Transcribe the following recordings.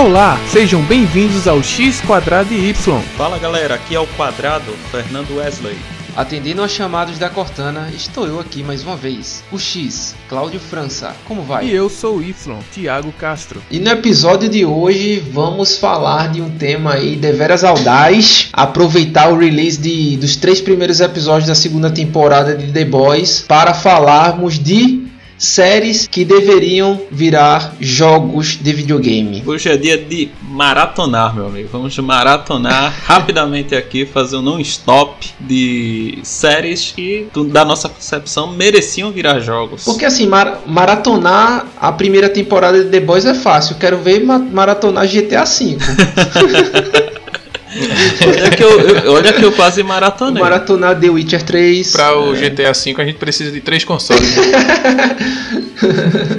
Olá, sejam bem-vindos ao X Quadrado e Y. Fala galera, aqui é o Quadrado, Fernando Wesley. Atendendo aos chamados da Cortana, estou eu aqui mais uma vez. O X, Cláudio França. Como vai? E eu sou o Y, Thiago Castro. E no episódio de hoje vamos falar de um tema aí deveras audaz, aproveitar o release de, dos três primeiros episódios da segunda temporada de The Boys para falarmos de séries que deveriam virar jogos de videogame. Hoje é dia de maratonar, meu amigo. Vamos maratonar rapidamente aqui, fazer um non-stop de séries que, da nossa concepção, mereciam virar jogos. Porque assim, mar maratonar a primeira temporada de The Boys é fácil. Quero ver ma maratonar GTA V. olha, que eu, eu, olha que eu quase maratonei. Maratonar The Witcher 3. Pra o é. GTA V a gente precisa de três consoles.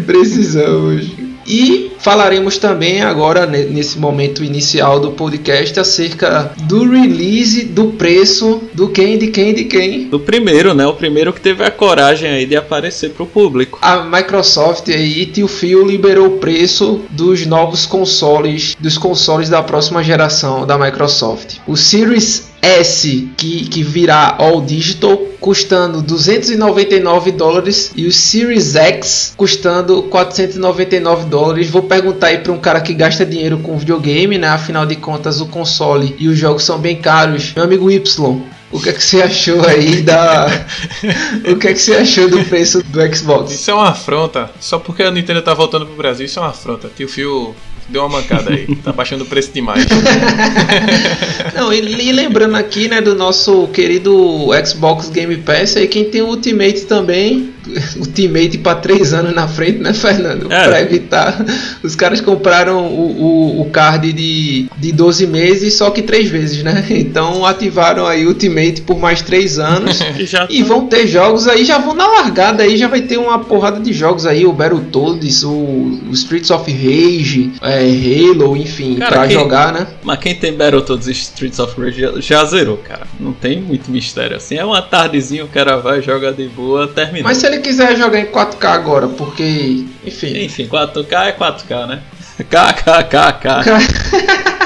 Precisamos. E falaremos também agora, nesse momento inicial do podcast, acerca do release, do preço, do quem, de quem, de quem. Do primeiro, né? O primeiro que teve a coragem aí de aparecer pro público. A Microsoft aí, tio Phil, liberou o preço dos novos consoles, dos consoles da próxima geração da Microsoft. O Series S que, que virá All Digital custando 299 dólares e o Series X custando 499 dólares. Vou perguntar aí para um cara que gasta dinheiro com videogame, né? Afinal de contas, o console e os jogos são bem caros. Meu amigo Y, o que é que você achou aí da. o que é que você achou do preço do Xbox? Isso é uma afronta. Só porque a Nintendo tá voltando pro Brasil, isso é uma afronta. Tio Phil deu uma mancada aí. Tá baixando o preço demais. Não, e, e, lembrando aqui, né, do nosso querido Xbox Game Pass, aí quem tem o Ultimate também, Ultimate para três anos na frente, né, Fernando? É. Para evitar. Os caras compraram o, o, o, card de, de 12 meses, só que três vezes, né? Então ativaram aí Ultimate por mais três anos e, vão ter jogos aí, já vão na largada aí, já vai ter uma porrada de jogos aí, o Battletoads, o, o Streets of Rage, é, Halo, enfim, quem, jogar, né? Mas quem tem Battletoads e Streets of Rage já, já, zerou, cara. Não tem muito mistério assim. É uma tardezinha, o cara vai, joga de boa, termina. Mas se ele quiser jogar em 4K agora, porque, enfim. Enfim, 4K é 4K, né? KKKK.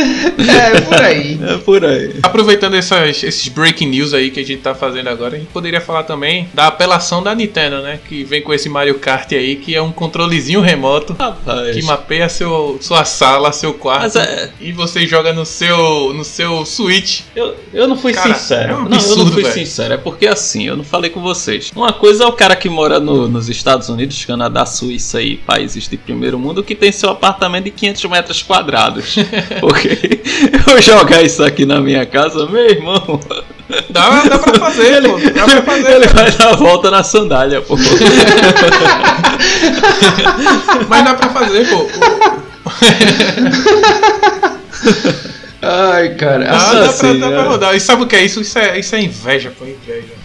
é, por aí. É por aí. Aproveitando essas, esses breaking news aí que a gente tá fazendo agora, a gente poderia falar também da apelação da Nintendo, né? Que vem com esse Mario Kart aí, que é um controlezinho remoto Rapaz. que mapeia seu, sua sala, seu quarto. É... E você joga no seu, no seu Switch. Eu, eu não fui cara, sincero. É um absurdo, não, eu não fui véio. sincero. É porque assim, eu não falei com vocês. Uma coisa é o cara que mora no, nos Estados Unidos, Canadá, Suíça e países de primeiro mundo, que tem seu apartamento de 500 metros quadrados. Porque eu jogar isso aqui na minha casa, meu irmão. Dá, dá pra fazer, ele, pô. Dá pra fazer. Ele vai dar a volta na sandália, pô. Mas dá pra fazer, pô. Ai, cara. Dá, assim, dá, pra, dá pra rodar. E sabe o que é isso? Isso é, isso é inveja, pô. Inveja.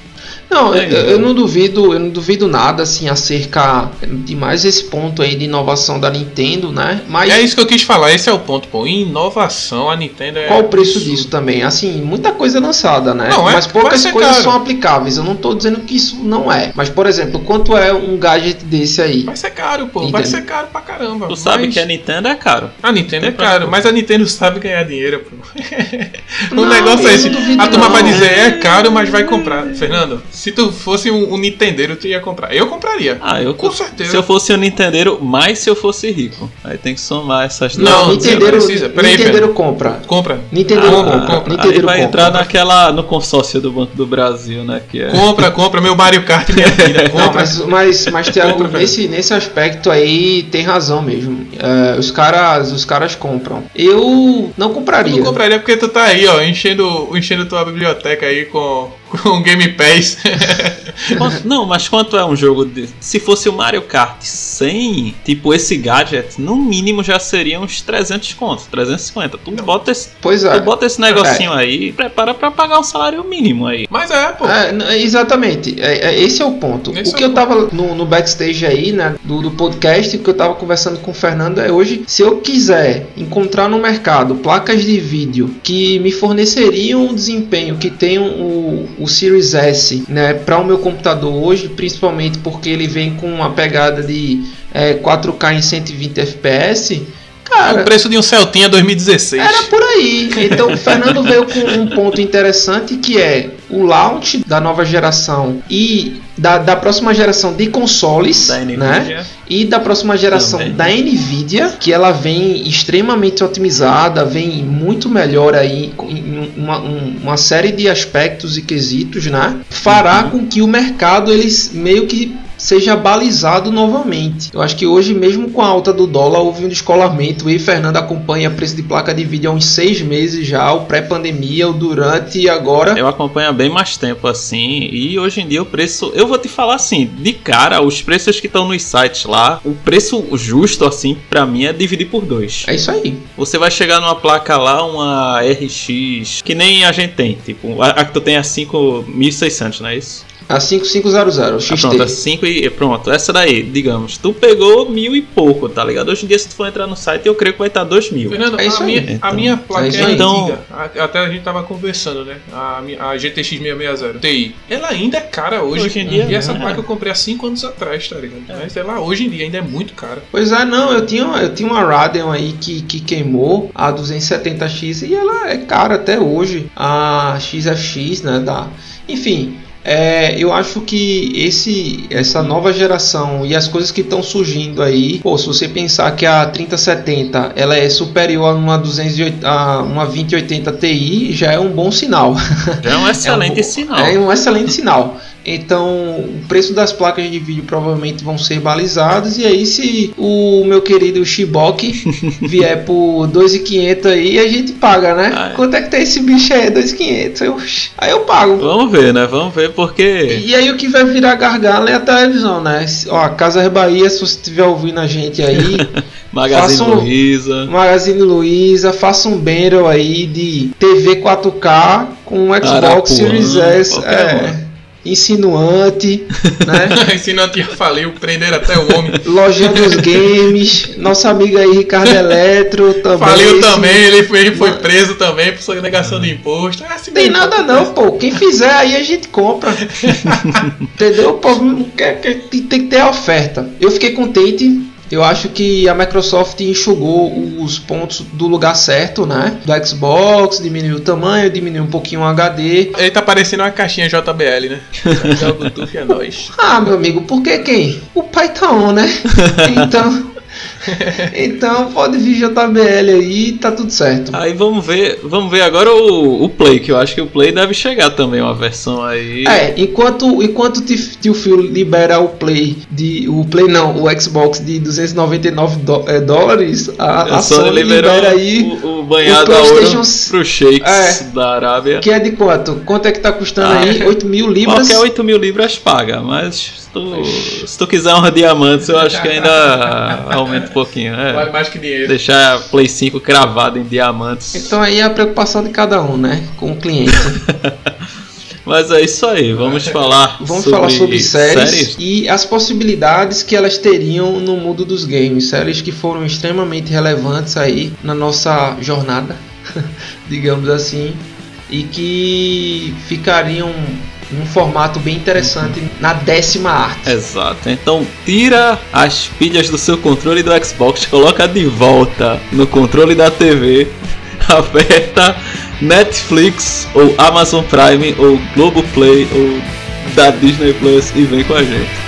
Não, é, eu, eu, não duvido, eu não duvido nada assim acerca de mais esse ponto aí de inovação da Nintendo, né? Mas é isso que eu quis falar, esse é o ponto, pô. Inovação, a Nintendo é Qual o preço absurdo. disso também? Assim, muita coisa lançada, né? Não, é, mas poucas coisas caro. são aplicáveis. Eu não tô dizendo que isso não é. Mas por exemplo, quanto é um gadget desse aí? Vai ser caro, pô. Vai ser caro pra caramba. Tu sabe que a Nintendo é caro. A Nintendo é caro, mas a Nintendo sabe ganhar dinheiro, pô. o não, negócio é esse. A turma vai dizer é caro, mas vai comprar. Fernando, se tu fosse um, um Nintendeiro, tu ia comprar. Eu compraria. Ah, eu com certeza. Se eu fosse um Nintendeiro, mais se eu fosse rico. Aí tem que somar essas duas. Não, Nintendeiro, precisa. Peraí, Nintendeiro compra. Compra. Nintendeiro ah, compra. compra. Nintendeiro vai compra. entrar naquela no consórcio do Banco do Brasil, né? Que é... Compra, compra meu Mario Kart minha filha. Compra. Não, mas, mas, mas Thiago, nesse, nesse aspecto aí tem razão mesmo. Uh, os caras os caras compram. Eu não compraria. Eu não compraria porque tu tá aí, ó, enchendo, enchendo tua biblioteca aí com com Game Pass. não, mas quanto é um jogo de. Se fosse o Mario Kart sem, tipo, esse gadget, no mínimo já seria uns 300 contos, 350. Tu bota esse, pois é. tu bota esse negocinho é. aí e prepara pra pagar um salário mínimo aí. Mas é, pô. É, exatamente. É, é, esse é o ponto. Esse o que é eu tava no, no, backstage aí, né, do, do podcast, que eu tava conversando com o Fernando é hoje, se eu quiser encontrar no mercado placas de vídeo que me forneceriam um desempenho que tenham o, o Series S né, para o meu computador hoje, principalmente porque ele vem com uma pegada de é, 4K em 120 FPS Cara, o preço de um Celtinha 2016. Era por aí. Então o Fernando veio com um ponto interessante que é o launch da nova geração e da, da próxima geração de consoles, né? E da próxima geração Também. da Nvidia, que ela vem extremamente otimizada, vem muito melhor aí em uma, uma série de aspectos e quesitos, né? Fará uhum. com que o mercado eles meio que seja balizado novamente. Eu acho que hoje, mesmo com a alta do dólar, houve um descolamento. E Fernando acompanha preço de placa de vídeo há uns seis meses já, o pré-pandemia, o durante e agora. Eu acompanho há bem mais tempo assim. E hoje em dia o preço. Eu vou te falar assim, de cara, os preços que estão nos sites lá, o preço justo, assim, para mim é dividir por dois. É isso aí. Você vai chegar numa placa lá, uma RX, que nem a gente tem. Tipo, a, a que tu tem é 5600, não é isso? A 5500, XT. Ah, pronto, a 5 e pronto. Essa daí, digamos, tu pegou mil e pouco, tá ligado? Hoje em dia, se tu for entrar no site, eu creio que vai estar dois mil. Fernando, é isso a, minha, então, a minha placa é, é então, antiga. Até a gente tava conversando, né? A, a GTX 660 Ti. Ela ainda é cara hoje. Hoje em dia. E essa é. placa eu comprei há 5 anos atrás, tá ligado? É. Mas ela hoje em dia ainda é muito cara. Pois é, não. Eu tinha, eu tinha uma Radeon aí que, que queimou a 270X e ela é cara até hoje. A XFX, né? Da... Enfim, é, eu acho que esse, essa nova geração e as coisas que estão surgindo aí, pô, se você pensar que a 3070 ela é superior a uma, 280, a uma 2080 Ti, já é um bom sinal. Já é um excelente é um, sinal. É um excelente sinal. Então, o preço das placas de vídeo provavelmente vão ser balizados. E aí, se o meu querido Shibok vier por 2.500 aí, a gente paga, né? Ah, é. Quanto é que tá esse bicho aí? 2.500. Aí eu pago. Vamos ver, né? Vamos ver porque. E aí, o que vai virar gargalo é a televisão, né? Ó, Casa Bahia, se você estiver ouvindo a gente aí. Magazine um, Luiza. Magazine Luiza, faça um banner aí de TV 4K com Xbox Arapuã, Series S. É insinuante, né? insinuante já falei, prenderam até o homem. Lojinha dos games, nosso amigo aí Ricardo Eletro também. Faliu também, ele foi, ele foi preso também por sua negação de imposto. Ah, Tem nada não, pô. Quem fizer aí a gente compra. Entendeu? Pô, tem que ter a oferta. Eu fiquei contente eu acho que a Microsoft enxugou os pontos do lugar certo, né? Do Xbox, diminuiu o tamanho, diminuiu um pouquinho o HD. Ele tá parecendo uma caixinha JBL, né? é o Bluetooth é nóis. Ah, meu amigo, por que quem? O Python, né? Então. então pode vir JBL aí tá tudo certo. Aí vamos ver, vamos ver agora o, o Play, que eu acho que o Play deve chegar também uma versão aí. É, enquanto enquanto o tio Phil libera o Play de o Play não, o Xbox de 299 do, é, dólares, a, a Sony, Sony libera aí o, o banhado o PlayStation pro Shakes é, da Arábia. Que é de quanto? Quanto é que tá custando ah, aí? 8 mil libras? Qualquer 8 mil libras paga, mas tu, se tu quiser um diamantes, eu acho que ainda aumenta um pouquinho. É. Vale mais que dinheiro. Deixar Play 5 cravado em diamantes. Então aí é a preocupação de cada um, né? Com o cliente. Mas é isso aí, vamos falar vamos sobre falar sobre séries, séries, e as possibilidades que elas teriam no mundo dos games, séries que foram extremamente relevantes aí na nossa jornada, digamos assim, e que ficariam um formato bem interessante na décima arte. Exato. Então tira as pilhas do seu controle do Xbox, coloca de volta no controle da TV, aperta Netflix ou Amazon Prime ou Globoplay ou da Disney Plus e vem com a gente.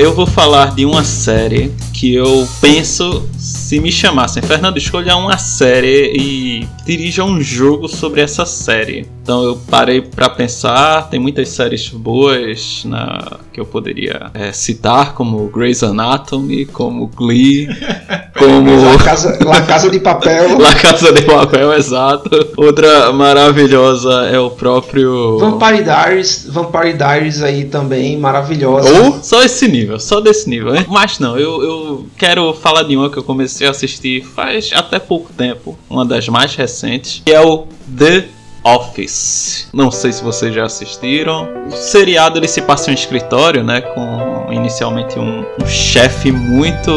Eu vou falar de uma série que eu penso se me chamassem, Fernando, escolha uma série e dirija um jogo sobre essa série. Então eu parei para pensar, tem muitas séries boas na, que eu poderia é, citar, como Grey's Anatomy, como Glee, como La Casa, La Casa de Papel. La Casa de Papel, exato. Outra maravilhosa é o próprio Vampire Diaries, Vampire Diaries aí também maravilhosa. Ou só esse nível, só desse nível. Hein? Mas não, eu, eu quero falar de uma que eu comecei a assistir faz até pouco tempo, uma das mais recentes, que é o The Office. Não sei se vocês já assistiram. O seriado ele se passa em um escritório, né, com inicialmente um, um chefe muito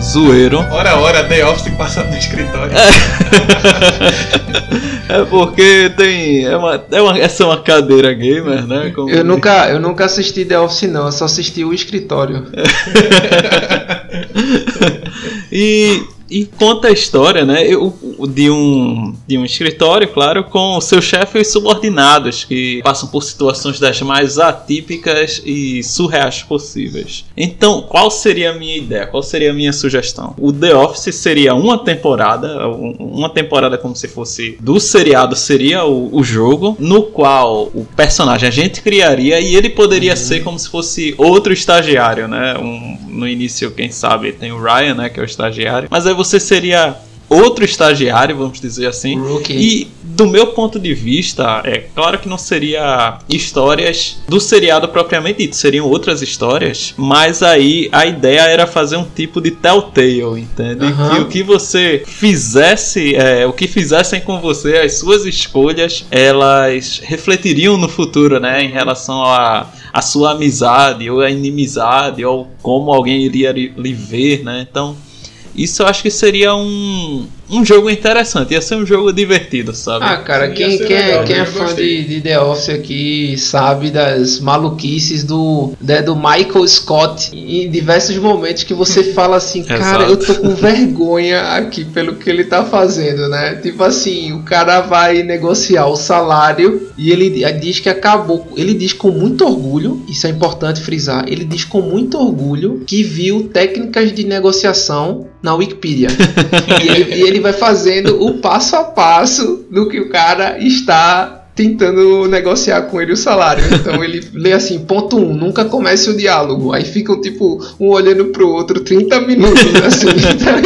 zoeiro. Ora, ora, The Office passa no escritório. É, é porque tem. É uma, é uma, essa é uma cadeira gamer, né? Como... Eu, nunca, eu nunca assisti The Office, não, eu só assisti o escritório. e e conta a história, né, de um, de um escritório, claro, com o seu chefe e os subordinados, que passam por situações das mais atípicas e surreais possíveis. Então, qual seria a minha ideia? Qual seria a minha sugestão? O The Office seria uma temporada, uma temporada como se fosse do seriado, seria o, o jogo, no qual o personagem a gente criaria e ele poderia uhum. ser como se fosse outro estagiário, né? Um, no início, quem sabe, tem o Ryan, né, que é o estagiário, mas aí você seria outro estagiário, vamos dizer assim. Rookie. E do meu ponto de vista, é claro que não seria histórias do seriado propriamente dito, seriam outras histórias, mas aí a ideia era fazer um tipo de telltale, entende? Uhum. Que o que você fizesse, é, o que fizessem com você, as suas escolhas, elas refletiriam no futuro, né, em relação a a sua amizade ou a inimizade ou como alguém iria lhe ver, né? Então, isso eu acho que seria um, um jogo interessante, ia ser um jogo divertido, sabe? Ah, cara, quem, quem, é, legal, quem é fã de, de, The Office aqui sabe das maluquices do, né, do Michael Scott em diversos momentos que você fala assim, cara, eu tô com vergonha aqui pelo que ele tá fazendo, né? Tipo assim, o cara vai negociar o salário e ele diz que acabou. Ele diz com muito orgulho, isso é importante frisar, ele diz com muito orgulho que viu técnicas de negociação na Wikipedia. e, ele, e ele vai fazendo o passo a passo do que o cara está tentando negociar com ele o salário. Então ele lê assim, ponto 1, um, nunca comece o diálogo. Aí ficam tipo um olhando pro outro 30 minutos assim, tá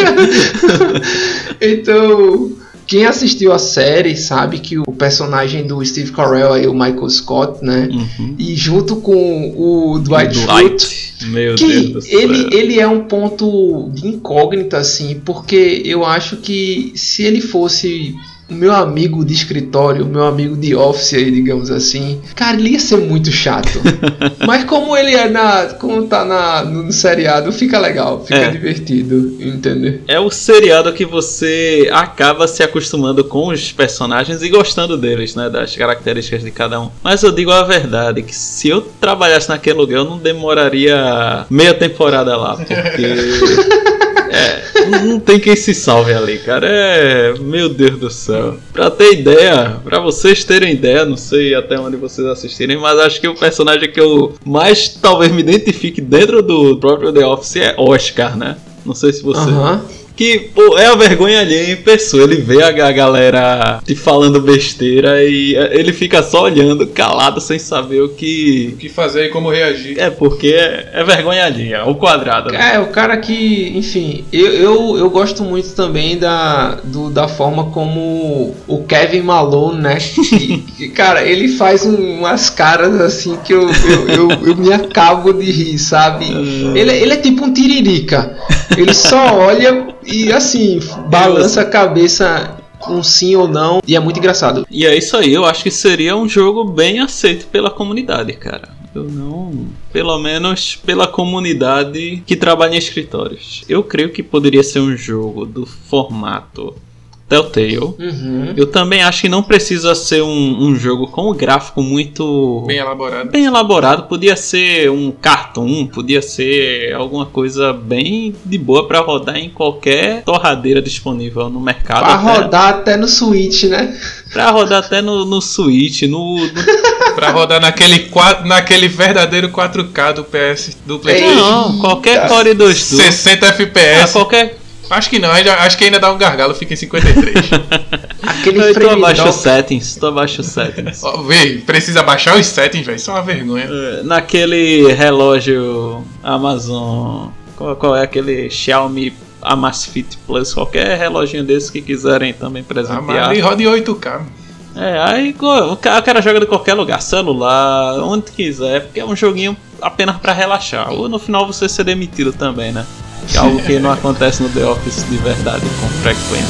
Então, quem assistiu a série sabe que o personagem do Steve Carell aí, o Michael Scott, né? Uhum. E junto com o Dwight, Dwight. Schrute, que ele, ele é um ponto de incógnita, assim, porque eu acho que se ele fosse o meu amigo de escritório, o meu amigo de office aí, digamos assim, cara, ele ia ser muito chato. Mas como ele é na. Como tá na, no seriado, fica legal, fica é. divertido, entendeu? É o seriado que você acaba se acostumando com os personagens e gostando deles, né? Das características de cada um. Mas eu digo a verdade, que se eu trabalhasse naquele lugar, eu não demoraria meia temporada lá, porque. É, não tem quem se salve ali, cara. É. Meu Deus do céu. Pra ter ideia, pra vocês terem ideia, não sei até onde vocês assistirem, mas acho que o personagem que eu mais talvez me identifique dentro do próprio The Office é Oscar, né? Não sei se você. Uhum que pô, é a vergonha alheia em pessoa. Ele vê a galera te falando besteira e é, ele fica só olhando, calado, sem saber o que. O que fazer e como reagir. É, porque é, é vergonha alheia, o quadrado. Né? É, o cara que, enfim, eu, eu, eu gosto muito também da, do, da forma como o Kevin Malone, né? que, cara, ele faz umas caras assim que eu, eu, eu, eu me acabo de rir, sabe? É. Ele, ele é tipo um tiririca. Ele só olha e assim, balança a cabeça um sim ou não, e é muito engraçado. E é isso aí, eu acho que seria um jogo bem aceito pela comunidade, cara. Eu não. Pelo menos pela comunidade que trabalha em escritórios. Eu creio que poderia ser um jogo do formato Telltale. Uhum. Eu também acho que não precisa ser um, um, jogo com o gráfico muito bem elaborado. Bem elaborado, podia ser um cartoon, podia ser alguma coisa bem de boa para rodar em qualquer torradeira disponível no mercado. Para rodar até no Switch, né? Para rodar até no, no Switch, no, no... para rodar naquele naquele verdadeiro 4K do PS do PlayStation. Não, qualquer Core 2 60 FPS. Ah, qualquer Acho que não, acho que ainda dá um gargalo, fica em 53. Aquele eu tô abaixo os settings, tô abaixo os settings. Oh, vê, precisa baixar os settings, velho, isso é uma vergonha. É, naquele relógio Amazon, qual, qual é aquele Xiaomi Amazfit Plus, qualquer reloginho desse que quiserem também presentear. Ah, mas roda em 8K. É, aí o cara joga de qualquer lugar, celular, onde quiser, porque é um joguinho apenas para relaxar. Ou no final você ser demitido também, né? Que é algo que não acontece no The Office de verdade com frequência.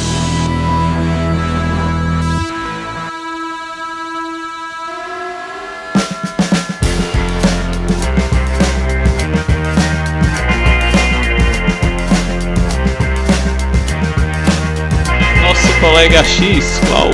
Nosso colega X, qual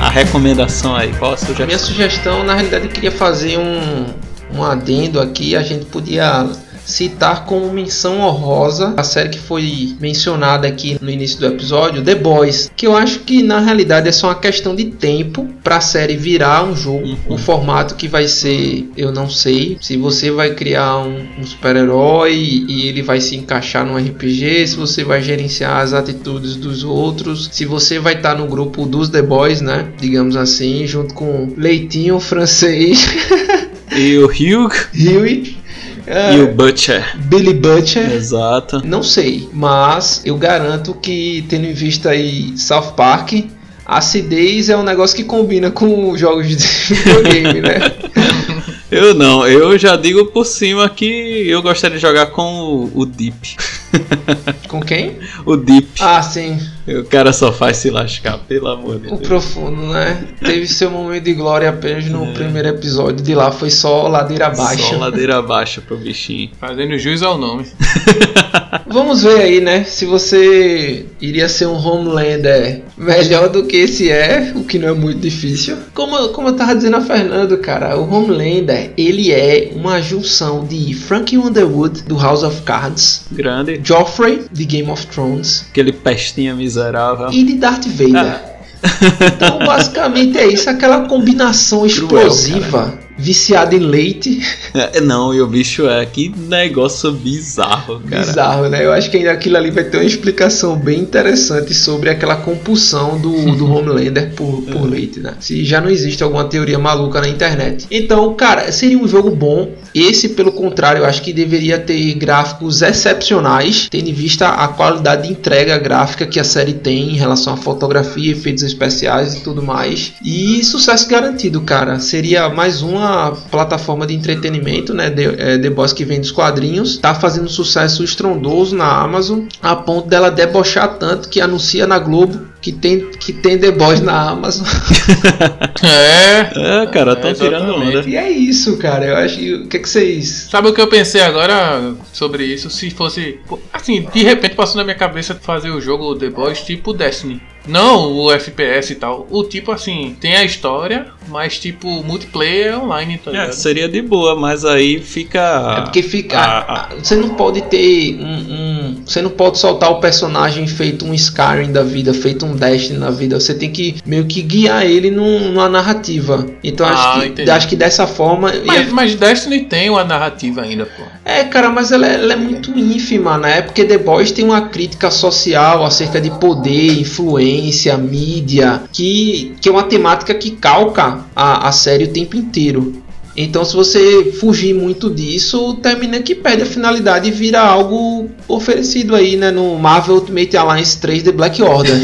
a recomendação aí? Qual a sugestão? A minha sugestão, na realidade, eu queria fazer um, um adendo aqui. A gente podia citar como menção honrosa a série que foi mencionada aqui no início do episódio, The Boys, que eu acho que na realidade é só uma questão de tempo para a série virar um jogo. Uhum. O formato que vai ser, eu não sei. Se você vai criar um, um super-herói e ele vai se encaixar no RPG, se você vai gerenciar as atitudes dos outros, se você vai estar tá no grupo dos The Boys, né? Digamos assim, junto com Leitinho francês. e o Hugh. Hugh é, e o Butcher. Billy Butcher. Exato. Não sei, mas eu garanto que, tendo em vista aí South Park, acidez é um negócio que combina com jogos de videogame, né? Eu não, eu já digo por cima que eu gostaria de jogar com o, o Deep. Com quem? O Deep. Ah, sim. O cara só faz se lascar, pelo amor de o Deus. O profundo, né? Teve seu momento de glória apenas no é. primeiro episódio. De lá foi só ladeira abaixo. Só ladeira abaixo pro bichinho. Fazendo jus ao nome. Vamos ver aí, né? Se você iria ser um Homelander melhor do que esse é, o que não é muito difícil. Como, como eu tava dizendo a Fernando, cara, o Homelander, ele é uma junção de Frank Underwood, do House of Cards. Grande. Joffrey, de Game of Thrones. Aquele pestinha miserável. E de Darth Vader. Ah. Então, basicamente é isso, aquela combinação explosiva. Cruel, viciado em leite. É, não, e o bicho é que negócio bizarro, cara. Bizarro, né? Eu acho que aquilo ali vai ter uma explicação bem interessante sobre aquela compulsão do, do Homelander por, por leite, né? Se já não existe alguma teoria maluca na internet. Então, cara, seria um jogo bom. Esse, pelo contrário, eu acho que deveria ter gráficos excepcionais, tendo em vista a qualidade de entrega gráfica que a série tem em relação à fotografia, efeitos especiais e tudo mais. E sucesso garantido, cara. Seria mais uma plataforma de entretenimento, né? The, é, The Boss que vem dos quadrinhos, tá fazendo sucesso estrondoso na Amazon, a ponto dela debochar tanto que anuncia na Globo que tem, que tem The Boys na Amazon. é, é, cara, estão é, tirando onda. E é isso, cara. Eu acho. O que, é que vocês. Sabe o que eu pensei agora sobre isso? Se fosse. Assim, de repente passou na minha cabeça fazer o jogo The Boys tipo Destiny. Não o FPS e tal. O tipo assim, tem a história, mas tipo, multiplayer online, tá é, seria de boa, mas aí fica. É porque fica. A, a, você não pode ter um, um, Você não pode soltar o personagem feito um Skyrim da vida, feito um Destiny na vida. Você tem que meio que guiar ele num, numa narrativa. Então ah, acho, que, acho que dessa forma. Mas, ia... mas Destiny tem uma narrativa ainda, pô. É, cara, mas ela é, ela é muito ínfima, né? Porque The Boys tem uma crítica social acerca de poder, influência influência, mídia, que, que é uma temática que calca a, a série o tempo inteiro. Então, se você fugir muito disso, termina que perde a finalidade e vira algo oferecido aí, né, no Marvel Ultimate Alliance 3 The Black Order.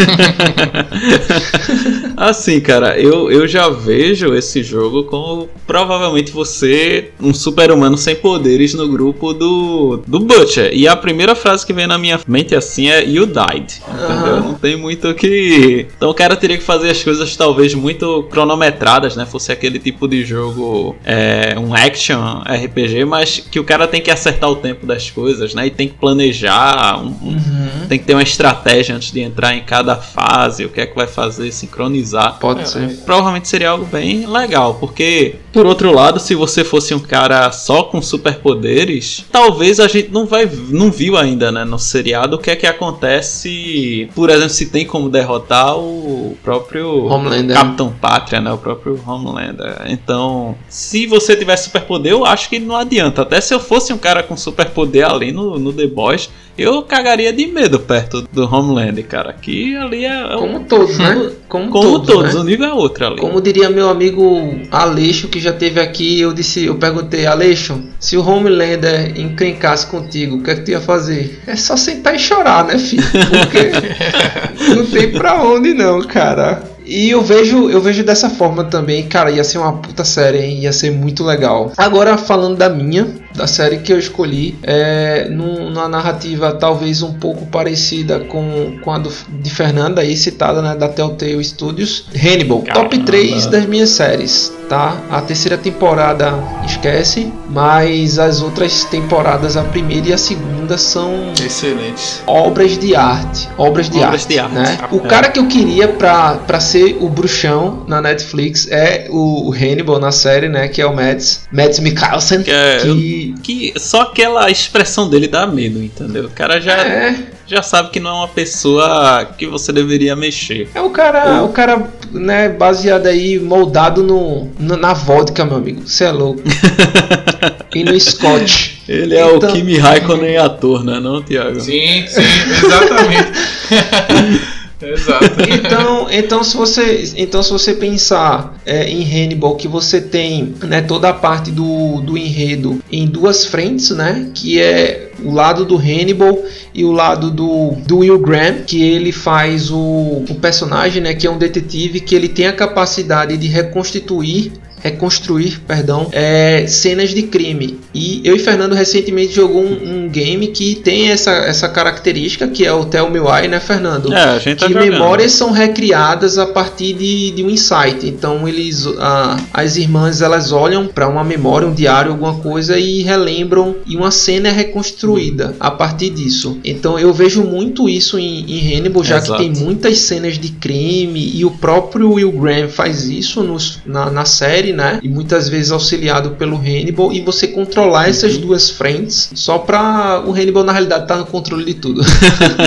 assim, cara, eu, eu já vejo esse jogo como provavelmente você, um super-humano sem poderes no grupo do, do Butcher. E a primeira frase que vem na minha mente assim é You died. Entendeu? Não tem muito o que. Então o cara teria que fazer as coisas talvez muito cronometradas, né? Fosse aquele tipo de jogo. É, é, um action RPG, mas que o cara tem que acertar o tempo das coisas, né? E tem que planejar, um, uhum. tem que ter uma estratégia antes de entrar em cada fase, o que é que vai fazer, sincronizar. Pode é, ser. Provavelmente seria algo bem legal, porque por outro lado, se você fosse um cara só com superpoderes, talvez a gente não vai não viu ainda, né, no seriado o que é que acontece, por exemplo, se tem como derrotar o próprio Homelander. Capitão Pátria, né, o próprio Homelander. Então, se você tiver superpoder, eu acho que não adianta. Até se eu fosse um cara com superpoder ali no, no The Boys, eu cagaria de medo perto do Homeland, cara. Que ali é. é Como todos, né? Como, Como todos, todos né? o nível é outro ali. Como diria meu amigo Aleixo, que já teve aqui, eu disse, eu perguntei, Aleixo, se o Homelander encrencasse contigo, o que é que tu ia fazer? É só sentar e chorar, né, filho? Porque não tem pra onde não, cara. E eu vejo, eu vejo dessa forma também, cara, ia ser uma puta série, hein? ia ser muito legal. Agora falando da minha, da série que eu escolhi. É numa narrativa talvez um pouco parecida com, com a do, de Fernanda, aí citada né, da Telltale Studios. Hannibal, Caramba. top 3 das minhas séries tá? A terceira temporada esquece, mas as outras temporadas, a primeira e a segunda, são excelentes. Obras de arte, obras de obras arte, de arte. né? O cara que eu queria pra, pra ser o bruxão na Netflix é o Hannibal na série, né? Que é o Mads, Mads Mikkelsen. Que, é, que... que só aquela expressão dele dá medo, entendeu? O cara já é já sabe que não é uma pessoa que você deveria mexer. É o cara, o cara, né, baseado aí, moldado no, no na vodka, meu amigo. Você é louco. e no Scott. Ele é então... o Kimi Raikkonen ator, né, não, Thiago? Sim, sim, exatamente. Exato. Então, então se você, então se você pensar é, em Hannibal, que você tem né, toda a parte do, do enredo em duas frentes, né, que é o lado do Hannibal e o lado do, do Will Graham, que ele faz o, o personagem, né, que é um detetive que ele tem a capacidade de reconstituir reconstruir, perdão, é, cenas de crime. E eu e Fernando recentemente jogou um, um, game que tem essa, essa característica que é o Tell Me Why, né, Fernando? É, a gente tá que jogando. memórias são recriadas a partir de, de um insight. Então eles, a, as irmãs elas olham para uma memória, um diário, alguma coisa e relembram e uma cena é reconstruída a partir disso. Então eu vejo muito isso em, em Hannibal, já Exato. que tem muitas cenas de crime e o próprio Will Graham faz isso nos, na, na série né? E muitas vezes auxiliado pelo Hannibal e você controlar essas duas frentes só para o Hannibal na realidade estar tá no controle de tudo.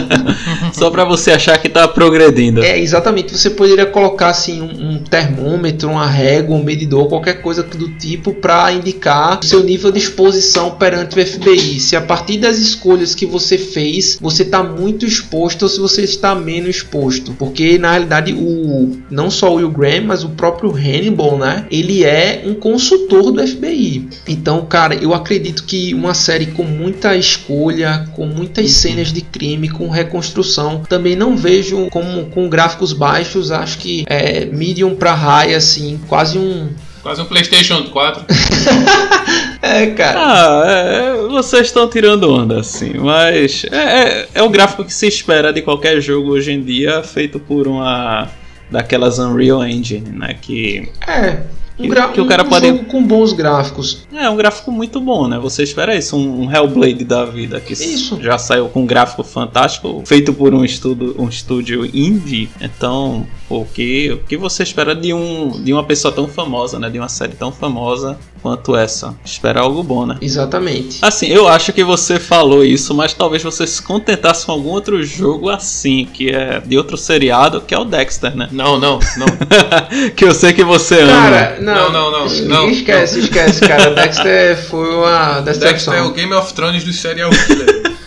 só para você achar que tá progredindo. É, exatamente. Você poderia colocar assim um termômetro, uma régua, um medidor, qualquer coisa do tipo para indicar o seu nível de exposição perante o FBI. Se a partir das escolhas que você fez, você está muito exposto ou se você está menos exposto. Porque na realidade o não só o Will Graham, mas o próprio Hannibal, né? Ele é um consultor do FBI. Então, cara, eu acredito que uma série com muita escolha, com muitas uhum. cenas de crime, com reconstrução, também não vejo como com gráficos baixos, acho que é medium para high assim, quase um Quase um PlayStation 4. é, cara. Ah, é, vocês estão tirando onda, assim, mas é, é, é o gráfico que se espera de qualquer jogo hoje em dia, feito por uma daquelas Unreal Engine, né? Que. É. Um, gra que o cara um pode... jogo com bons gráficos. É, um gráfico muito bom, né? Você espera isso, um, um Hellblade da vida, que isso. já saiu com um gráfico fantástico, feito por um, estudo, um estúdio indie. Então, o que, o que você espera de, um, de uma pessoa tão famosa, né? De uma série tão famosa quanto essa. Espera algo bom, né? Exatamente. Assim, eu acho que você falou isso, mas talvez você se contentasse com algum outro jogo assim, que é de outro seriado, que é o Dexter, né? Não, não, não. que eu sei que você cara, ama. Não, não, não. não, não esquece, não. esquece, cara. Dexter foi uma decepção. Dexter é o Game of Thrones do serial killer.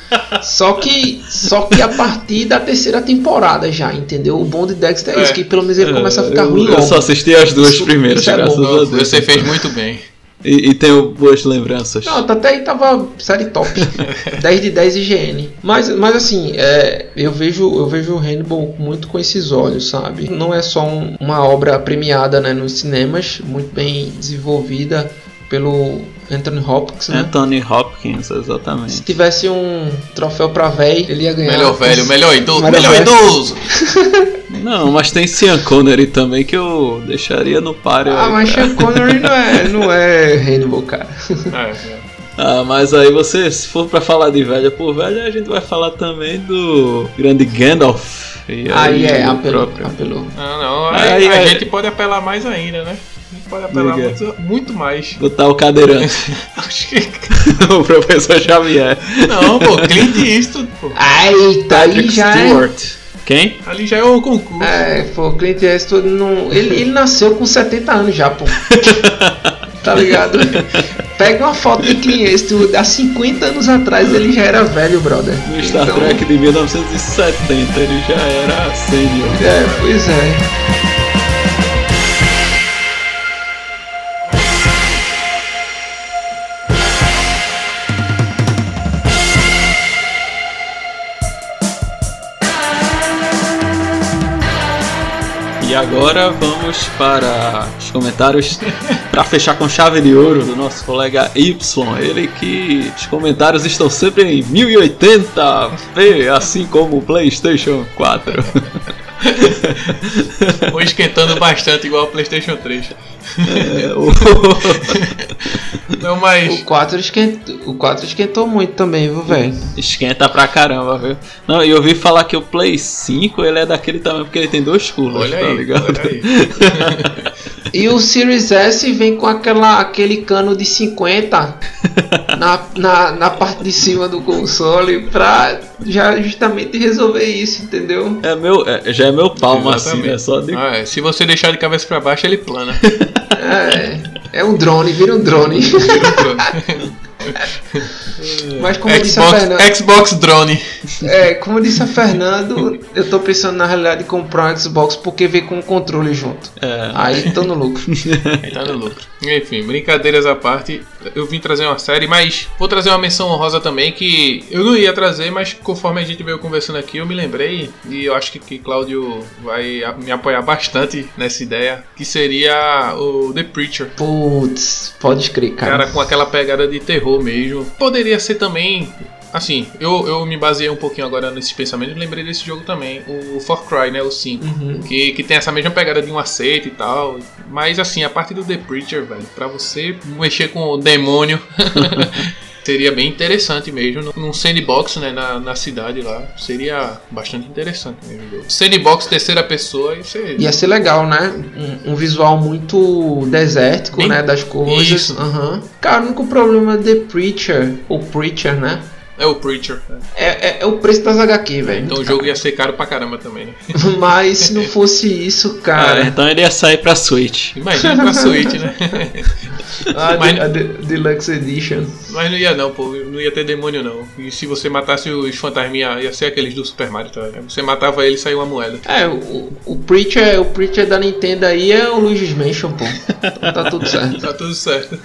Só que, só que a partir da terceira temporada já, entendeu? O bom de Dexter é, é isso, que pelo menos ele começa a ficar ruim logo. Eu só assisti as duas isso, primeiras, isso é graças bom. a Deus. Você fez muito bem. E, e tenho boas lembranças. Não, até aí tava série top. 10 de 10 IGN. Mas, mas assim, é, eu vejo eu vejo o Hannibal muito com esses olhos, sabe? Não é só um, uma obra premiada né, nos cinemas, muito bem desenvolvida pelo Anthony Hopkins, né? Anthony Hopkins, exatamente. Se tivesse um troféu pra véi, ele ia ganhar. Melhor velho, melhor idoso, melhor, melhor idoso. Não, mas tem Sean Connery também que eu deixaria no páreo. Ah, mas Sean Connery não é, não é Hannibal, cara. É, é. Ah, mas aí você, se for pra falar de velha por velha, a gente vai falar também do grande Gandalf. E aí, aí é, apelou, apelou. Ah, não, aí, aí a gente pode apelar mais ainda, né? A gente pode apelar muito, muito, mais. Botar o cadeirante. o professor Xavier. Não, pô, Clint Eastwood, pô. Eita, aí já é- Stewart. É... Quem? Ali já é o concurso. É, pô, Clint Eastwood não. Ele, ele nasceu com 70 anos já, pô. tá ligado? Pega uma foto de Clint Eastwood há 50 anos atrás, ele já era velho, brother. No Star então... Trek de 1970, ele já era sênior. É, pois é. E agora vamos para os comentários Pra fechar com chave de ouro do nosso colega Y, ele que os comentários estão sempre em 1080p, assim como o PlayStation 4. Ou esquentando bastante, igual o PlayStation 3. É, o... Não, mas... o, 4 esquentou, o 4 esquentou muito também, viu, velho? Esquenta pra caramba, viu? Não, e eu ouvi falar que o Play 5 ele é daquele tamanho porque ele tem dois olha tá aí, ligado? E o Series S vem com aquela, aquele cano de 50 na, na, na parte de cima do console pra já justamente resolver isso, entendeu? É meu, é, já é meu palmo assim, né? Só de... ah, é. Se você deixar de cabeça pra baixo, ele plana. É, é um drone, vira um drone. Vira um drone. Mas como Xbox, disse a Fernanda. Xbox Drone. É, como disse a Fernando, eu tô pensando na realidade em comprar um Xbox porque vem com o controle junto. É. Aí tô no lucro. Aí tá no lucro. Enfim, brincadeiras à parte, eu vim trazer uma série, mas vou trazer uma menção honrosa também que eu não ia trazer, mas conforme a gente veio conversando aqui, eu me lembrei e eu acho que, que Cláudio vai me apoiar bastante nessa ideia, que seria o The Preacher. Putz, pode crer, cara. Cara, com aquela pegada de terror mesmo. Poderia ser também Assim, eu, eu me baseei um pouquinho agora nesse pensamento e lembrei desse jogo também, o For Cry, né, o 5, uhum. que, que tem essa mesma pegada de um aceito e tal, mas assim, a parte do The Preacher, velho, pra você mexer com o demônio seria bem interessante mesmo. Num sandbox, né, na, na cidade lá, seria bastante interessante mesmo. Sandbox terceira pessoa, isso é... Ia ser legal, né? Um, um visual muito desértico, bem... né, das coisas. Uhum. Cara, o único problema The Preacher, o Preacher, né? É o Preacher. É, é, é o preço das HQ, velho. Então o jogo ia ser caro pra caramba também, né? Mas se não fosse isso, cara. Ah, então ele ia sair pra Switch. Imagina pra Switch, né? ah, mas, a Deluxe Edition. Mas não ia não, pô. Não ia ter demônio não. E se você matasse os fantasminha, ia ser aqueles do Super Mario, tá? Você matava ele e saiu uma moeda. É, o, o Preacher, o Preacher da Nintendo aí é o Luigi's Mansion, pô. Então tá tudo certo. tá tudo certo.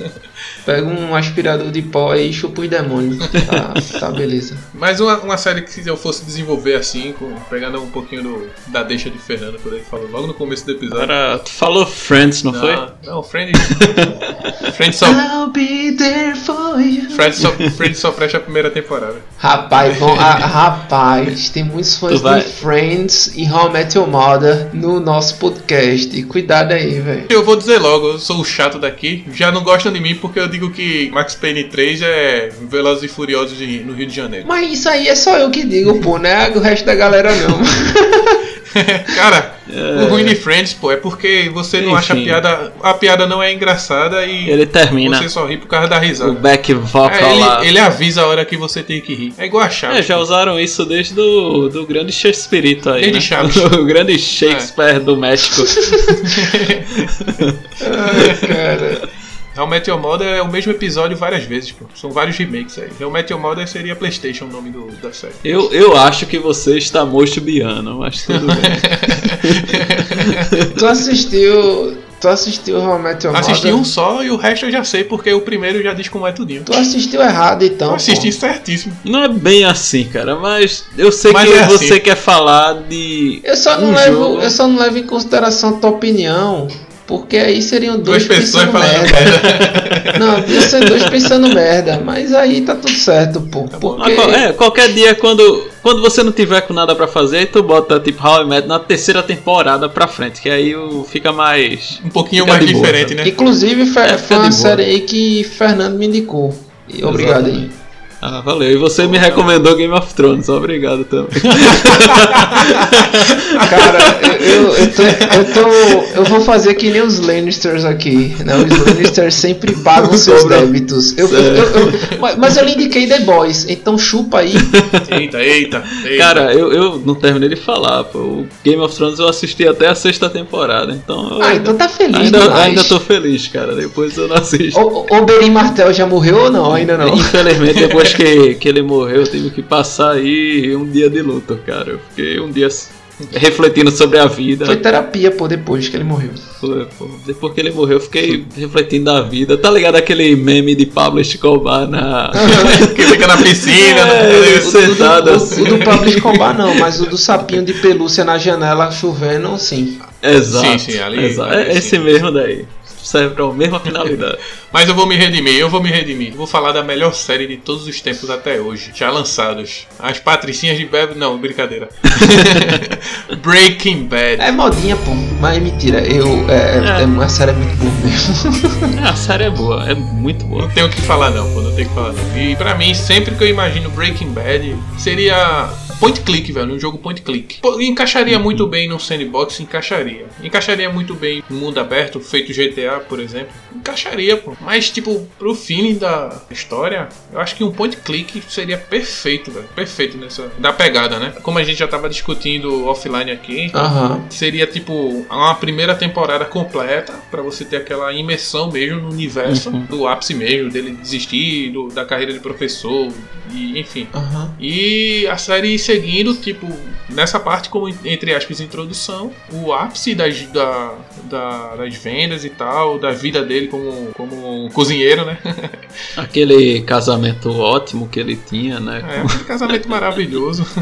Pega um aspirador de pó aí e chupa os demônios. Tá, tá beleza. Mas uma, uma série que se eu fosse desenvolver assim, com, pegando um pouquinho do, da deixa de Fernando, quando ele falou logo no começo do episódio. Era, tu falou Friends, não, não foi? Não, Friends. Friends só. I'll be there for you. Friends só, Friends só presta a primeira temporada. Rapaz, bom, a, rapaz, tem muitos fãs de Friends e How I Met Your Mother no nosso podcast. Cuidado aí, velho. Eu vou dizer logo, eu sou o chato daqui. Já não gostam de mim porque eu digo que Max Payne 3 é Velozes e Furiosos no Rio de Janeiro. Mas isso aí é só eu que digo, pô, não é o resto da galera não. Cara, é... o ruim de Friends, pô, é porque você não Enfim. acha a piada. A piada não é engraçada e. Ele termina. Você só ri por causa da risada. O back vocal é, ele, lá. Ele avisa a hora que você tem que rir. É igual a Chaves. É, já usaram isso desde do, do grande Shakespeare aí. Desde né? Chaves. o grande Shakespeare é. do México. Ai, cara. Real Meteor Mother é o mesmo episódio várias vezes, pô. São vários remakes aí. Real Meteor Mother seria PlayStation o nome do, da série. Eu, eu acho que você está mostubiano, mas tudo bem. tu assistiu. Tu assistiu How I Met Your Mother? Assisti um só e o resto eu já sei, porque o primeiro já diz como é tudinho. Tu assistiu errado então. Eu assisti pô. certíssimo. Não é bem assim, cara, mas eu sei mas que é você assim. quer falar de. Eu só, não um levo, jogo... eu só não levo em consideração a tua opinião. Porque aí seriam dois, duas pessoas falando merda. merda. Não, ia ser dois pensando merda, mas aí tá tudo certo, pô. Tá porque... É, qualquer dia quando, quando você não tiver com nada para fazer, tu bota tipo How I Met na terceira temporada pra frente, que aí fica mais. Um pouquinho mais diferente, boa, né? Inclusive foi, é, foi uma série aí que Fernando me indicou. E obrigado aí. Ah, valeu. E você Pô, me recomendou Game of Thrones. Obrigado também. Cara, eu, eu, tô, eu, tô, eu vou fazer que nem os Lannisters aqui. Né? Os Lannisters sempre pagam seus débitos. Eu, eu, mas eu lhe indiquei The Boys, então chupa aí. Eita, eita. eita. Cara, eu, eu não terminei de falar. Pô. O Game of Thrones eu assisti até a sexta temporada. Então ah, então tá feliz. Ainda, ainda tô feliz, cara. Depois eu não assisto. O, o Berim Martel já morreu ou não? Ainda não. Infelizmente, depois depois que, que ele morreu, eu tive que passar aí um dia de luto, cara. Eu fiquei um dia refletindo sobre a vida. Foi terapia, pô, depois que ele morreu. Foi, pô. Depois que ele morreu, eu fiquei refletindo da vida. Tá ligado aquele meme de Pablo Escobar na. que fica na piscina, é, né? sentado o, assim. O, o do Pablo Escobar não, mas o do sapinho de pelúcia na janela chovendo, sim. Exato. Sim, sim, ali. Exato. Ali, é sim. Esse mesmo daí. Serve pra mesma finalidade. Mas eu vou me redimir, eu vou me redimir. vou falar da melhor série de todos os tempos até hoje, já lançados. As Patricinhas de Beverly. Não, brincadeira. Breaking Bad. É modinha, pô. Mas mentira, eu. É, é. é uma série muito boa mesmo. É, a série é boa, é muito boa. Não tenho o que falar, não, pô. Não tenho o que falar, não. E pra mim, sempre que eu imagino Breaking Bad, seria point click, velho, um jogo point click. Encaixaria muito bem no sandbox, encaixaria. Encaixaria muito bem no mundo aberto, feito GTA, por exemplo. Encaixaria, pô. Mas, tipo, pro feeling da história, eu acho que um point click seria perfeito, velho. Perfeito nessa. Da pegada, né? Como a gente já tava discutindo offline aqui, uhum. seria tipo uma primeira temporada completa para você ter aquela imersão mesmo no universo uhum. do ápice mesmo, dele desistir do, da carreira de professor, e enfim. Uhum. E a série seguindo, tipo, nessa parte, como entre aspas, introdução, o ápice das, da, da, das vendas e tal, da vida dele como, como cozinheiro, né? Aquele casamento ótimo que ele tinha, né? É, aquele casamento maravilhoso.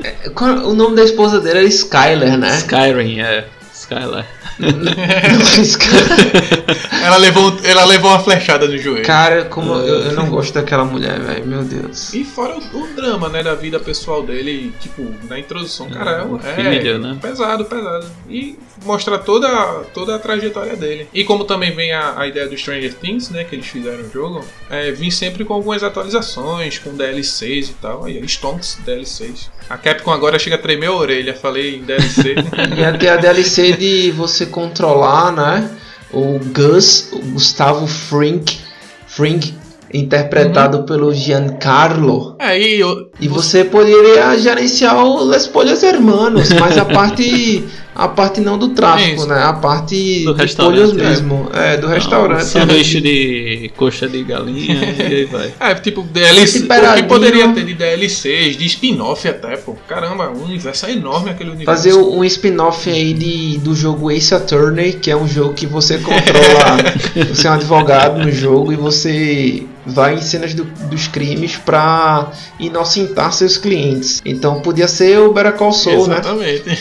É, o nome da esposa dele era Skyler, né? Skyrim, é. Skyler. ela, levou, ela levou uma flechada no joelho. Cara, como eu, eu não gosto daquela mulher, velho. Meu Deus. E fora o, o, drama, né, da vida pessoal dele, tipo, na introdução, cara, é, filha, né? pesado, pesado. E mostra toda, toda a trajetória dele. E como também vem a, a ideia do Stranger Things, né, que eles fizeram o jogo, é, vim sempre com algumas atualizações, com DLCs e tal. Aí, Stonks DLCs. A Capcom agora chega a tremer a orelha, falei em DLC. e até a DLC de você controlar, né? O Gus, o Gustavo Frink, Frink interpretado uhum. pelo Giancarlo. É, e, eu, e você poderia gerenciar os Polhos Hermanos, mas a parte a parte não do tráfico, né? A parte do de polhos é. mesmo. É, do não, restaurante. Sanduíche de coxa de galinha e aí vai. É, tipo, DLC. O que poderia ter de DLCs, de spin-off até, pô. Caramba, o universo é enorme aquele universo. Fazer um spin-off aí de, do jogo Ace Attorney, que é um jogo que você controla. você é um advogado no jogo e você vai em cenas do, dos crimes para inocentar seus clientes. Então podia ser o Better Call Saul, Exatamente. né?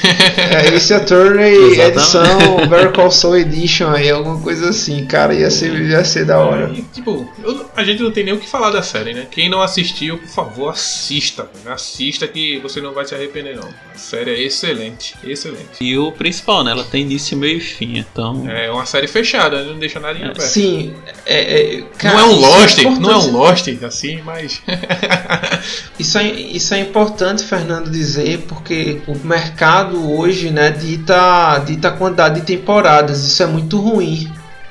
É, esse Attorney edição Better Call Saul Edition aí, alguma coisa assim, cara, ia ser, ia ser da hora. E, tipo, eu, a gente não tem nem o que falar da série, né? Quem não assistiu, por favor, assista. Assista que você não vai se arrepender, não. A série é excelente, excelente. E o principal, né? Ela tem início, meio e fim, então... É uma série fechada, não deixa nada em aberto. Sim, é, é, cara, não é um Lost, é não é um Lost, assim, mas... isso, é, isso é importante, Fernando, dizer, porque o mercado hoje, né, dita, dita a quantidade de temporadas. Isso é muito ruim.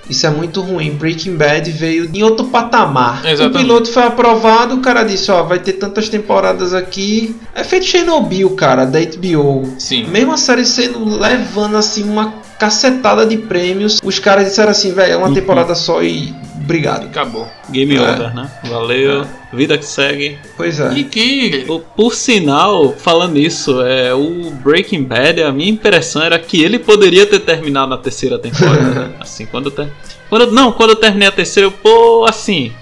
Isso é muito ruim. Breaking Bad veio em outro patamar. Exatamente. O piloto foi aprovado, o cara disse, ó, vai ter tantas temporadas aqui. É feito Chernobyl, cara, da HBO. Sim. Mesmo a série sendo levando assim uma cacetada de prêmios, os caras disseram assim, velho, é uma uhum. temporada só e obrigado. Acabou. Game é. over, né? Valeu. É. Vida que segue. Pois é. E que. Por, sinal, falando isso, é, o Breaking Bad, a minha impressão era que ele poderia ter terminado na terceira temporada. assim, quando, ter, quando Não, quando eu terminei a terceira, eu, pô, assim,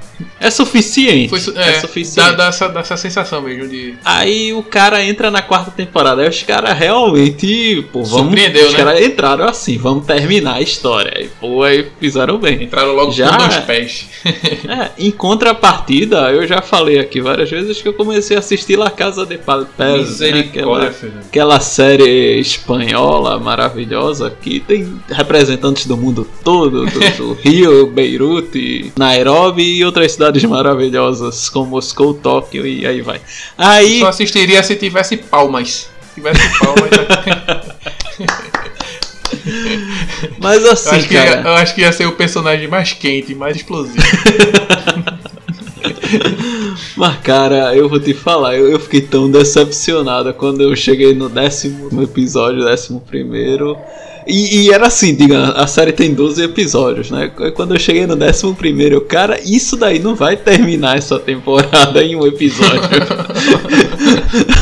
é suficiente. Foi, é, é suficiente. Dá, dá, essa, dá essa sensação mesmo de. Aí o cara entra na quarta temporada. Aí os caras realmente. Pô, vamos, Surpreendeu, os né? caras entraram assim, vamos terminar a história. Aí, pô, aí fizeram bem. Entraram logo já, com dois pés. é, em contrapartida, eu já falei aqui várias vezes que eu comecei a assistir La Casa de Papel. Né? Aquela, aquela série espanhola maravilhosa que tem representantes do mundo todo, do, do Rio, Beirute, Nairobi e outras cidades maravilhosas como Moscou, Tóquio e aí vai. Aí só assistiria se tivesse palmas. Se tivesse palmas. Mas assim, eu cara. Ia, eu acho que ia ser o personagem mais quente, mais explosivo. Mas, cara, eu vou te falar, eu, eu, fiquei tão decepcionada quando eu cheguei no décimo episódio, décimo primeiro. E, e, era assim, diga, a série tem 12 episódios, né? Quando eu cheguei no 11 primeiro, cara, isso daí não vai terminar essa temporada em um episódio.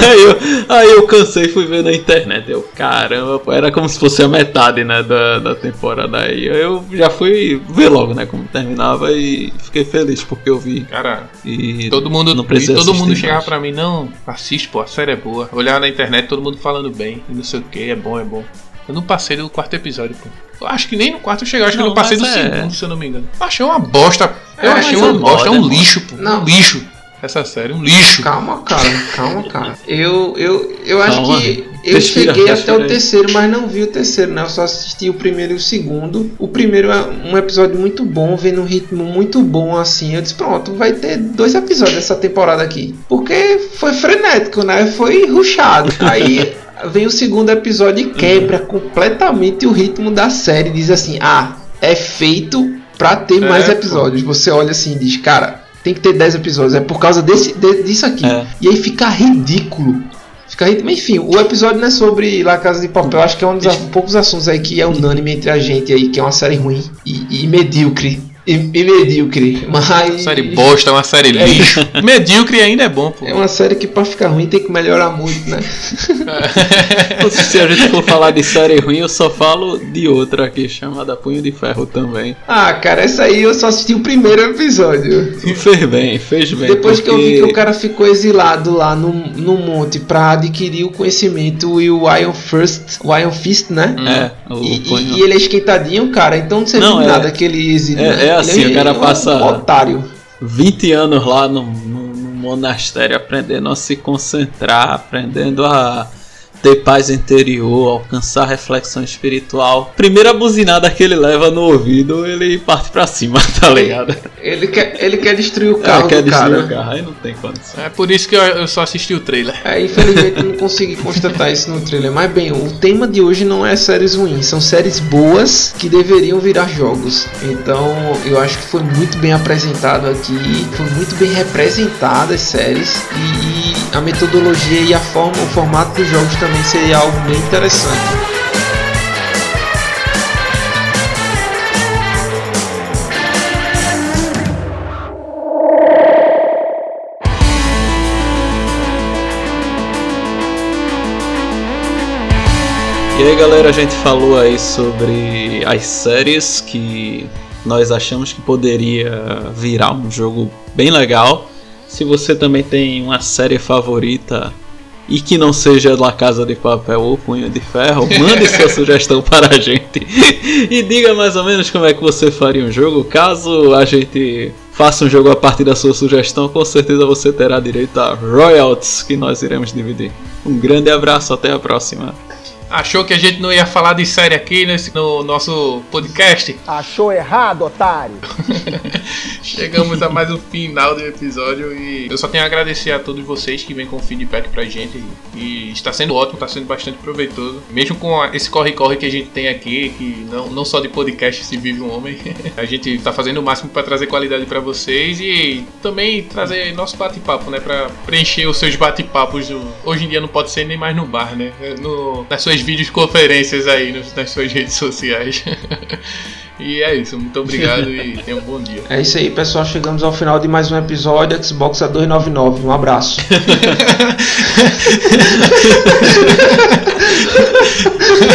aí, eu, aí eu cansei e fui ver na internet. Eu, caramba, pô, era como se fosse a metade, né, da, da temporada aí. Eu já fui ver logo, né, como terminava e fiquei feliz porque eu vi. Cara, e todo mundo, não e todo mundo chegava pra mim, não, assiste, pô, a série é boa. Olhar na internet, todo mundo falando bem, e não sei o que, é bom, é bom. Eu não passei do quarto episódio, pô. Eu acho que nem no quarto eu cheguei, acho não, que eu não passei do é... segundo, se eu não me engano. Eu achei uma bosta. Eu é, achei uma é bosta, é um lixo, pô. Não. Um lixo. Essa série, um lixo. Calma, cara, calma, cara. Eu, eu, eu acho calma. que eu respira, cheguei respira até o terceiro, mas não vi o terceiro, né? Eu só assisti o primeiro e o segundo. O primeiro é um episódio muito bom, vendo um ritmo muito bom assim. Eu disse, pronto, vai ter dois episódios dessa temporada aqui. Porque foi frenético, né? Foi ruchado. Aí vem o segundo episódio e quebra completamente o ritmo da série. Diz assim: ah, é feito pra ter é, mais episódios. Pô. Você olha assim e diz, cara tem que ter 10 episódios. É por causa desse, de, disso aqui. É. E aí fica ridículo. Fica ridículo. Enfim, o episódio não é sobre La Casa de Papel. Acho que é um dos poucos assuntos aí que é unânime entre a gente aí, que é uma série ruim e, e medíocre e, e medíocre. Mas. Série bosta, uma série é. lixo. medíocre ainda é bom, pô. É uma série que pra ficar ruim tem que melhorar muito, né? Se a gente for falar de série ruim, eu só falo de outra aqui, chamada Punho de Ferro também. Ah, cara, essa aí eu só assisti o primeiro episódio. Fez bem, fez bem. Depois porque... que eu vi que o cara ficou exilado lá no, no monte pra adquirir o conhecimento e o Iron First, o Iron Fist, né? É, o e, e, e ele é esquentadinho, cara, então não serviu não, é, nada aquele exílio. É, né? É assim, o cara é passa um otário. 20 anos lá no, no, no monastério aprendendo a se concentrar, aprendendo a ter paz interior, alcançar reflexão espiritual. Primeira buzinada que ele leva no ouvido, ele parte pra cima, tá ligado? Ele quer, ele quer destruir o é, carro. É, quer destruir cara. o carro, aí não tem condição. É por isso que eu, eu só assisti o trailer. É, infelizmente eu não consegui constatar isso no trailer. Mas bem, o tema de hoje não é séries ruins, são séries boas que deveriam virar jogos. Então eu acho que foi muito bem apresentado aqui, foi muito bem representado as séries e, e a metodologia e a forma, o formato dos jogos também também seria algo bem interessante. E aí galera, a gente falou aí sobre as séries que nós achamos que poderia virar um jogo bem legal. Se você também tem uma série favorita e que não seja La Casa de Papel ou Punho de Ferro, mande sua sugestão para a gente e diga mais ou menos como é que você faria um jogo. Caso a gente faça um jogo a partir da sua sugestão, com certeza você terá direito a royalties que nós iremos dividir. Um grande abraço, até a próxima. Achou que a gente não ia falar de série aqui nesse, no nosso podcast? Achou errado, otário! Chegamos a mais um final do episódio e eu só tenho a agradecer a todos vocês que vêm com feedback pra gente. E está sendo ótimo, está sendo bastante proveitoso. Mesmo com esse corre-corre que a gente tem aqui, que não, não só de podcast se vive um homem, a gente está fazendo o máximo para trazer qualidade para vocês e também trazer nosso bate-papo, né? Para preencher os seus bate-papos. Hoje em dia não pode ser nem mais no bar, né? No, nas suas videoconferências aí nas suas redes sociais. e é isso, muito obrigado e tenha um bom dia. É isso aí, pessoal. Chegamos ao final de mais um episódio Xbox A299. Um abraço.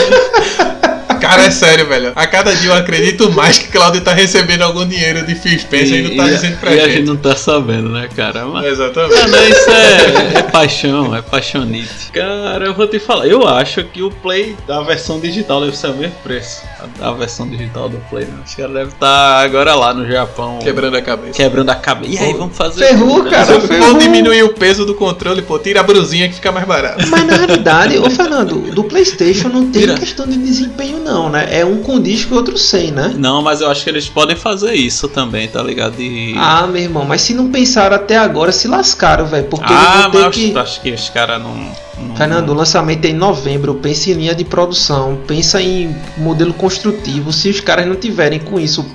É sério, velho. A cada dia eu acredito mais que Claudio tá recebendo algum dinheiro de Phil Spencer e, e não tá dizendo pra e gente. E a gente não tá sabendo, né, cara? Mas, Exatamente. Não, mas isso é, é paixão, é paixonite. Cara, eu vou te falar. Eu acho que o Play da versão digital deve ser o mesmo preço. A, a versão digital do Play, né? Os caras devem estar tá agora lá no Japão. Quebrando a cabeça. Quebrando a cabeça. E aí, vamos fazer. Ferrou, cara. Vamos diminuir o peso do controle, pô. Tira a brusinha que fica mais barato. Mas na realidade, ô Fernando, do PlayStation não tem Tira. questão de desempenho, não, né? É um com disco e outro sem, né? Não, mas eu acho que eles podem fazer isso também, tá ligado? De... Ah, meu irmão, mas se não pensaram até agora, se lascaram, velho. Porque ah, mas que... acho que os caras não, não. Fernando, o lançamento é em novembro. Pensa em linha de produção, pensa em modelo construtivo. Se os caras não tiverem com isso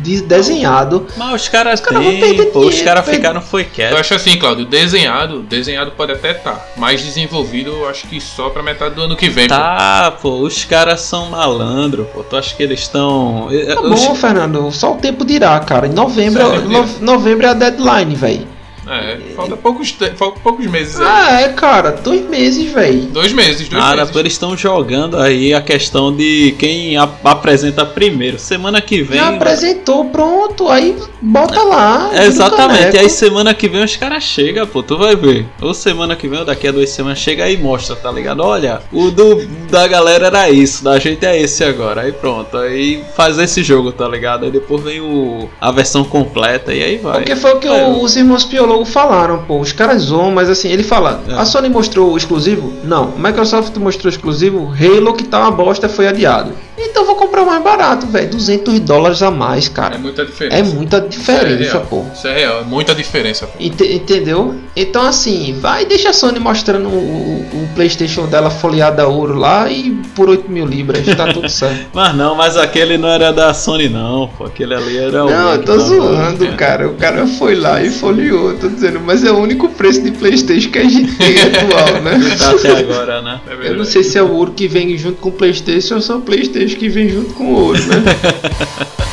desenhado. Mas os caras cara têm, pô, os caras ficaram foi quieto. Eu acho assim, Claudio, desenhado, desenhado pode até estar, tá, mas desenvolvido eu acho que só pra metade do ano que vem. Tá, pô, pô os caras são malandro, pô. Tu acha que eles estão. Tá bom, Fernando, só o tempo dirá, cara. Em novembro, no, novembro é a deadline, velho. É, falta poucos, falta poucos meses aí. Ah, é, cara, dois meses, velho. Dois meses, dois cara, meses. eles estão jogando aí a questão de quem a, apresenta primeiro. Semana que vem. Já apresentou, pronto. Aí bota lá. Exatamente. E aí semana que vem os caras chegam, pô, tu vai ver. Ou semana que vem, ou daqui a duas semanas, chega aí e mostra, tá ligado? Olha, o do da galera era isso, da gente é esse agora. Aí pronto, aí faz esse jogo, tá ligado? Aí depois vem o, a versão completa e aí vai. Porque foi o que é. os irmãos Piologo falaram, pô. Os caras zoam, mas assim, ele fala: é. a Sony mostrou o exclusivo? Não. Microsoft mostrou exclusivo? Halo, que tá uma bosta, foi adiado. Então vou comprar mais barato, velho. 200 dólares a mais, cara. É muita diferença. É muita diferença, é pô. Isso é real, é muita diferença. Pô. Ent entendeu? Então, assim, vai deixa a Sony mostrando o, o, PlayStation dela folheada a ouro lá e por 8 mil libras, tá tudo certo. mas não, mas aquele não era da Sony, não, pô. Aquele ali era o. Não, eu tô zoando, cara. O cara foi lá e folheou, tô dizendo, mas é o único preço de PlayStation que a gente tem atual, né? Tá até agora, né? É eu não sei se é o ouro que vem junto com o PlayStation ou só o PlayStation que vem junto com o ouro, né?